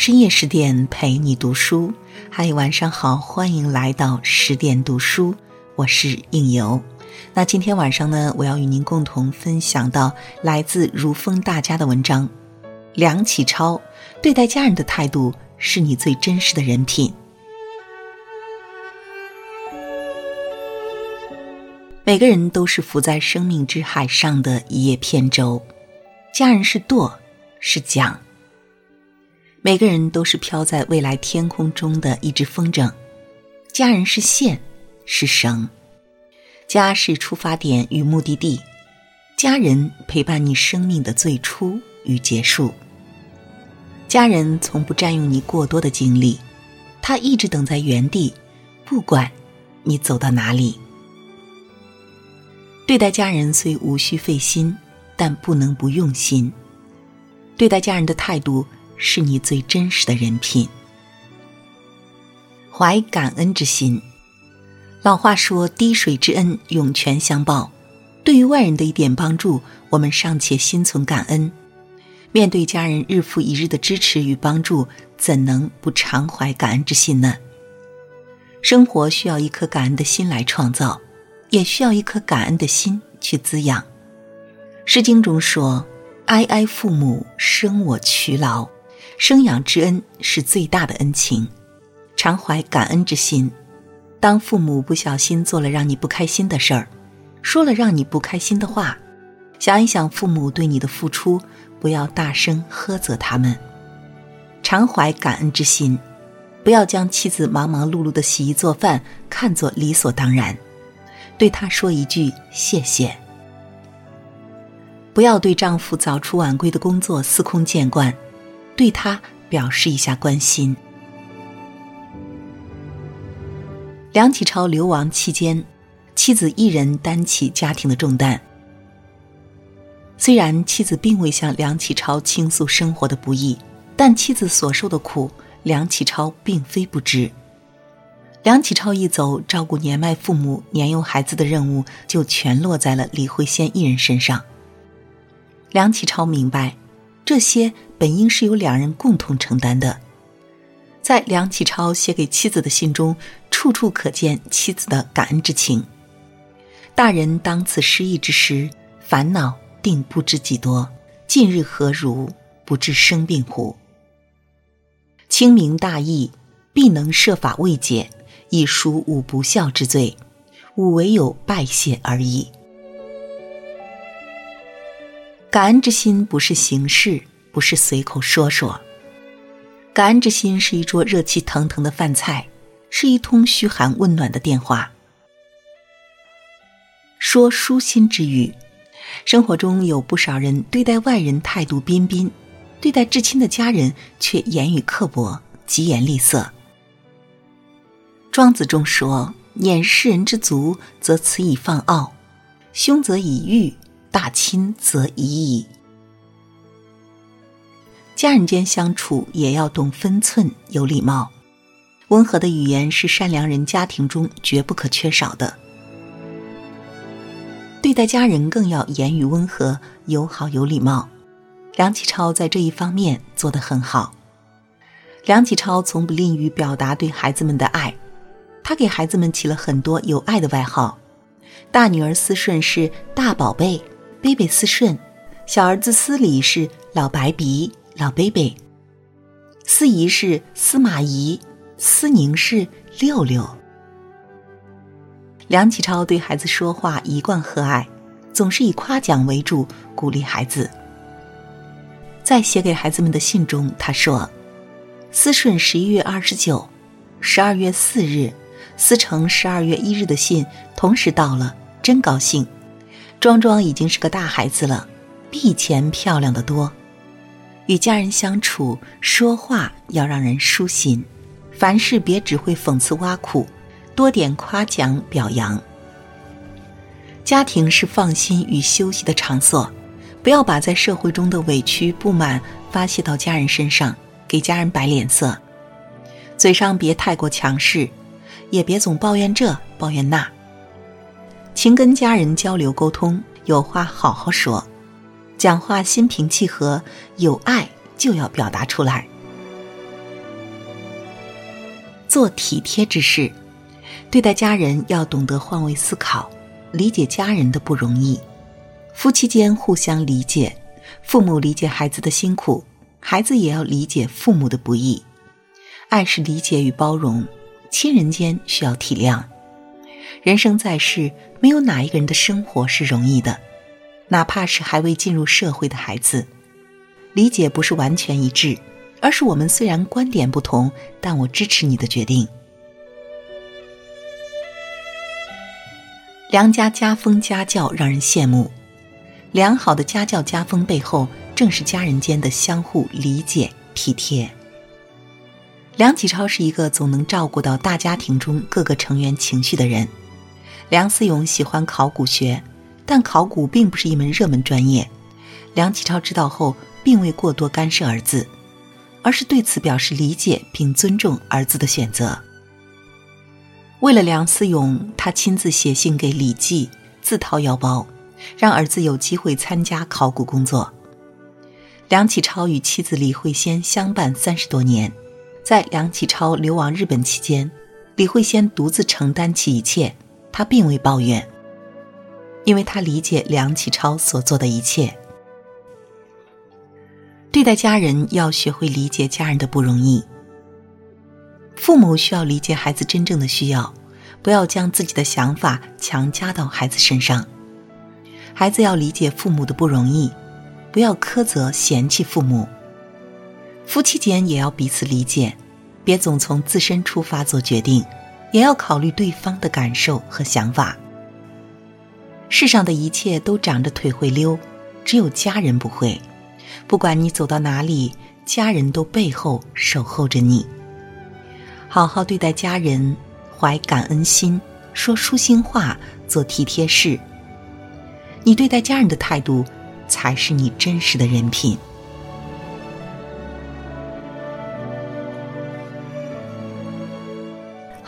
深夜十点陪你读书，嗨，晚上好，欢迎来到十点读书，我是应由。那今天晚上呢，我要与您共同分享到来自如风大家的文章。梁启超对待家人的态度，是你最真实的人品。每个人都是浮在生命之海上的一叶扁舟，家人是舵，是桨；每个人都是飘在未来天空中的一只风筝，家人是线，是绳。家是出发点与目的地，家人陪伴你生命的最初与结束。家人从不占用你过多的精力，他一直等在原地，不管你走到哪里。对待家人虽无需费心，但不能不用心。对待家人的态度是你最真实的人品。怀感恩之心。老话说：“滴水之恩，涌泉相报。”对于外人的一点帮助，我们尚且心存感恩；面对家人日复一日的支持与帮助，怎能不常怀感恩之心呢？生活需要一颗感恩的心来创造。也需要一颗感恩的心去滋养。《诗经》中说：“哀哀父母，生我劬劳。”生养之恩是最大的恩情，常怀感恩之心。当父母不小心做了让你不开心的事儿，说了让你不开心的话，想一想父母对你的付出，不要大声呵责他们，常怀感恩之心，不要将妻子忙忙碌碌的洗衣做饭看作理所当然。对他说一句谢谢。不要对丈夫早出晚归的工作司空见惯，对他表示一下关心。梁启超流亡期间，妻子一人担起家庭的重担。虽然妻子并未向梁启超倾诉生活的不易，但妻子所受的苦，梁启超并非不知。梁启超一走，照顾年迈父母、年幼孩子的任务就全落在了李惠仙一人身上。梁启超明白，这些本应是由两人共同承担的。在梁启超写给妻子的信中，处处可见妻子的感恩之情。大人当此失意之时，烦恼定不知几多。近日何如？不治生病乎？清明大义，必能设法慰藉。亦属吾不孝之罪，吾唯有拜谢而已。感恩之心不是形式，不是随口说说。感恩之心是一桌热气腾腾的饭菜，是一通嘘寒问暖的电话。说舒心之语。生活中有不少人对待外人态度彬彬，对待至亲的家人却言语刻薄、疾言厉色。庄子中说：“念世人之足，则此以放傲；凶则以欲，大亲则以矣。”家人间相处也要懂分寸，有礼貌。温和的语言是善良人家庭中绝不可缺少的。对待家人更要言语温和、友好、有礼貌。梁启超在这一方面做得很好。梁启超从不吝于表达对孩子们的爱。他给孩子们起了很多有爱的外号，大女儿思顺是大宝贝，贝贝思顺；小儿子思礼是老白鼻，老贝贝；思怡是司马懿，思宁是六六。梁启超对孩子说话一贯和蔼，总是以夸奖为主，鼓励孩子。在写给孩子们的信中，他说：“思顺十一月二十九，十二月四日。”思成十二月一日的信同时到了，真高兴。庄庄已经是个大孩子了，比以前漂亮的多。与家人相处，说话要让人舒心，凡事别只会讽刺挖苦，多点夸奖表扬。家庭是放心与休息的场所，不要把在社会中的委屈不满发泄到家人身上，给家人摆脸色。嘴上别太过强势。也别总抱怨这抱怨那。勤跟家人交流沟通，有话好好说，讲话心平气和，有爱就要表达出来。做体贴之事。对待家人要懂得换位思考，理解家人的不容易。夫妻间互相理解，父母理解孩子的辛苦，孩子也要理解父母的不易。爱是理解与包容，亲人间需要体谅。人生在世，没有哪一个人的生活是容易的，哪怕是还未进入社会的孩子。理解不是完全一致，而是我们虽然观点不同，但我支持你的决定。良家家风家教让人羡慕，良好的家教家风背后，正是家人间的相互理解体贴。梁启超是一个总能照顾到大家庭中各个成员情绪的人。梁思永喜欢考古学，但考古并不是一门热门专业。梁启超知道后，并未过多干涉儿子，而是对此表示理解并尊重儿子的选择。为了梁思永，他亲自写信给李济，自掏腰包，让儿子有机会参加考古工作。梁启超与妻子李惠仙相伴三十多年，在梁启超流亡日本期间，李惠仙独自承担起一切，他并未抱怨，因为他理解梁启超所做的一切。对待家人，要学会理解家人的不容易。父母需要理解孩子真正的需要，不要将自己的想法强加到孩子身上。孩子要理解父母的不容易，不要苛责嫌弃父母。夫妻间也要彼此理解，别总从自身出发做决定，也要考虑对方的感受和想法。世上的一切都长着腿会溜，只有家人不会。不管你走到哪里，家人都背后守候着你。好好对待家人，怀感恩心，说舒心话，做体贴事。你对待家人的态度，才是你真实的人品。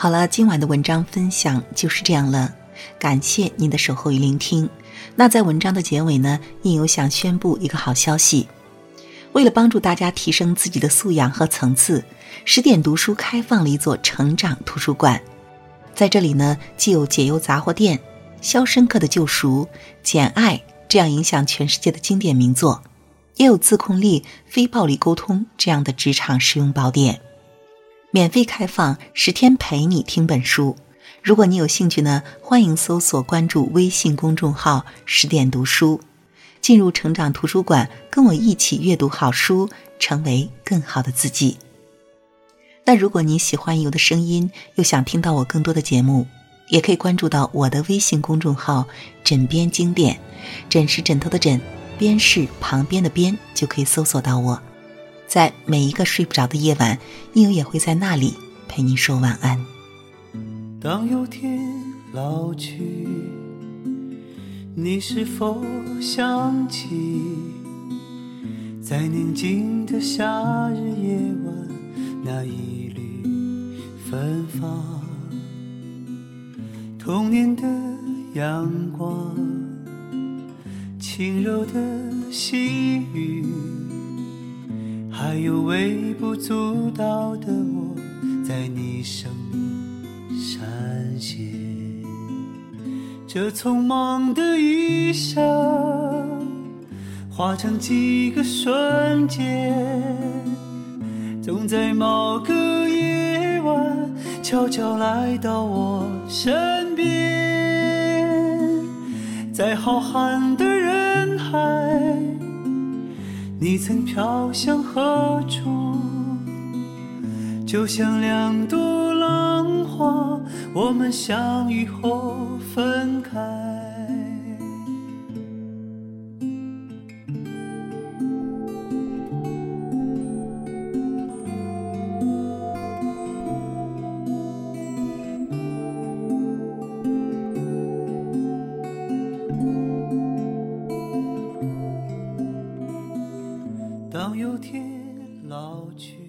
好了，今晚的文章分享就是这样了，感谢您的守候与聆听。那在文章的结尾呢，应有想宣布一个好消息。为了帮助大家提升自己的素养和层次，十点读书开放了一座成长图书馆。在这里呢，既有《解忧杂货店》《肖申克的救赎》《简爱》这样影响全世界的经典名作，也有《自控力》《非暴力沟通》这样的职场实用宝典。免费开放十天陪你听本书。如果你有兴趣呢，欢迎搜索关注微信公众号“十点读书”。进入成长图书馆，跟我一起阅读好书，成为更好的自己。那如果你喜欢有的声音，又想听到我更多的节目，也可以关注到我的微信公众号“枕边经典”，枕是枕头的枕，边是旁边的边，就可以搜索到我。在每一个睡不着的夜晚，应由也会在那里陪你说晚安。当有天老去。你是否想起，在宁静的夏日夜晚，那一缕芬芳，童年的阳光，轻柔的细雨，还有微不足道的我，在你生命闪现。这匆忙的一生，化成几个瞬间，总在某个夜晚悄悄来到我身边。在浩瀚的人海，你曾飘向何处？就像两朵浪花，我们相遇后分开。有天老去。